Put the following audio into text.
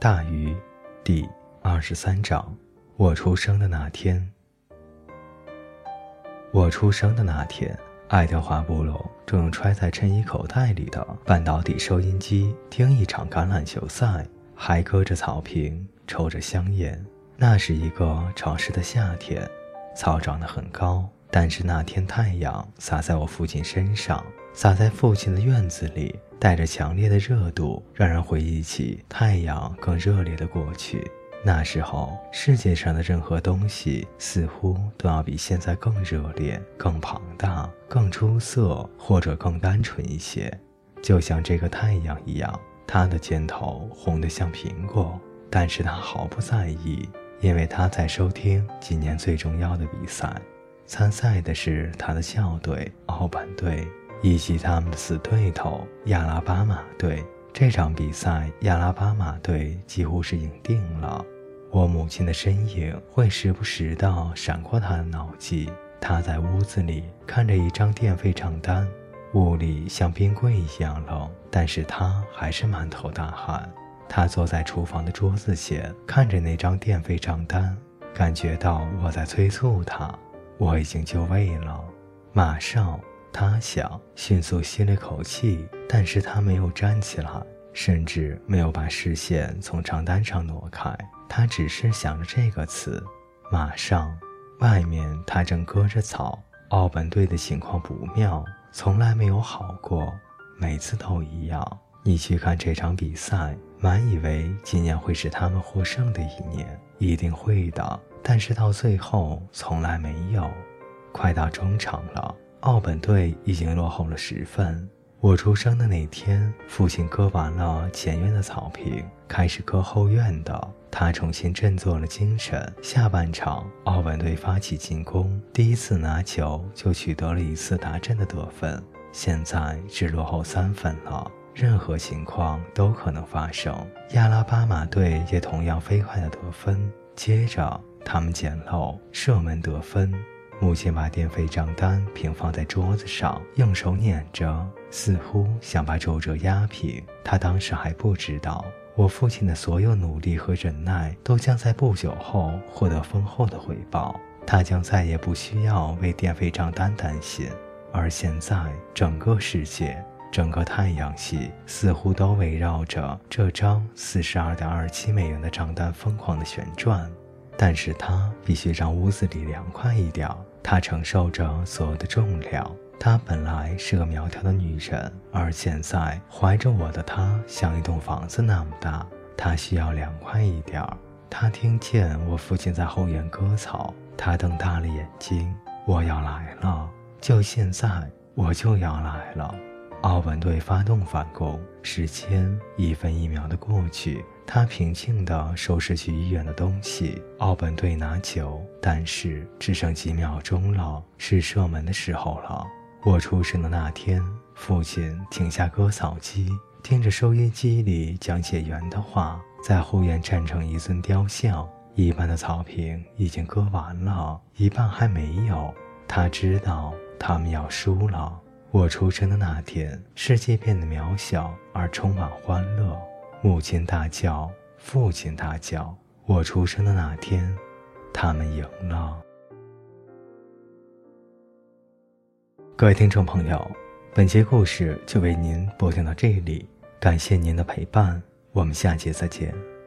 大鱼，第二十三章。我出生的那天，我出生的那天，爱德华·布隆正用揣在衬衣口袋里的半导体收音机听一场橄榄球赛，还搁着草坪，抽着香烟。那是一个潮湿的夏天，草长得很高，但是那天太阳洒在我父亲身上，洒在父亲的院子里。带着强烈的热度，让人回忆起太阳更热烈的过去。那时候，世界上的任何东西似乎都要比现在更热烈、更庞大、更出色，或者更单纯一些。就像这个太阳一样，它的尖头红得像苹果，但是他毫不在意，因为他在收听今年最重要的比赛。参赛的是他的校队——奥本队。以及他们的死对头亚拉巴马队。这场比赛，亚拉巴马队几乎是赢定了。我母亲的身影会时不时地闪过他的脑际。他在屋子里看着一张电费账单，屋里像冰柜一样冷，但是他还是满头大汗。他坐在厨房的桌子前，看着那张电费账单，感觉到我在催促他。我已经就位了，马上。他想迅速吸了口气，但是他没有站起来，甚至没有把视线从账单上挪开。他只是想着这个词。马上，外面他正割着草。奥本队的情况不妙，从来没有好过，每次都一样。你去看这场比赛，满以为今年会是他们获胜的一年，一定会的。但是到最后，从来没有。快到中场了。奥本队已经落后了十分。我出生的那天，父亲割完了前院的草坪，开始割后院的。他重新振作了精神。下半场，奥本队发起进攻，第一次拿球就取得了一次达阵的得分。现在只落后三分了，任何情况都可能发生。亚拉巴马队也同样飞快的得分，接着他们捡漏射门得分。母亲把电费账单平放在桌子上，用手捻着，似乎想把皱褶压平。她当时还不知道，我父亲的所有努力和忍耐都将在不久后获得丰厚的回报。他将再也不需要为电费账单担心。而现在，整个世界，整个太阳系，似乎都围绕着这张四十二点二七美元的账单疯狂地旋转。但是它必须让屋子里凉快一点。她承受着所有的重量。她本来是个苗条的女人，而现在怀着我的她像一栋房子那么大。她需要凉快一点儿。她听见我父亲在后院割草，她瞪大了眼睛。我要来了，就现在，我就要来了。奥本队发动反攻，时间一分一秒的过去。他平静地收拾去医院的东西。奥本队拿球，但是只剩几秒钟了，是射门的时候了。我出生的那天，父亲停下割草机，听着收音机里讲解员的话，在后院站成一尊雕像。一半的草坪已经割完了，一半还没有。他知道他们要输了。我出生的那天，世界变得渺小而充满欢乐。母亲大叫，父亲大叫。我出生的那天，他们赢了。各位听众朋友，本节故事就为您播讲到这里，感谢您的陪伴，我们下节再见。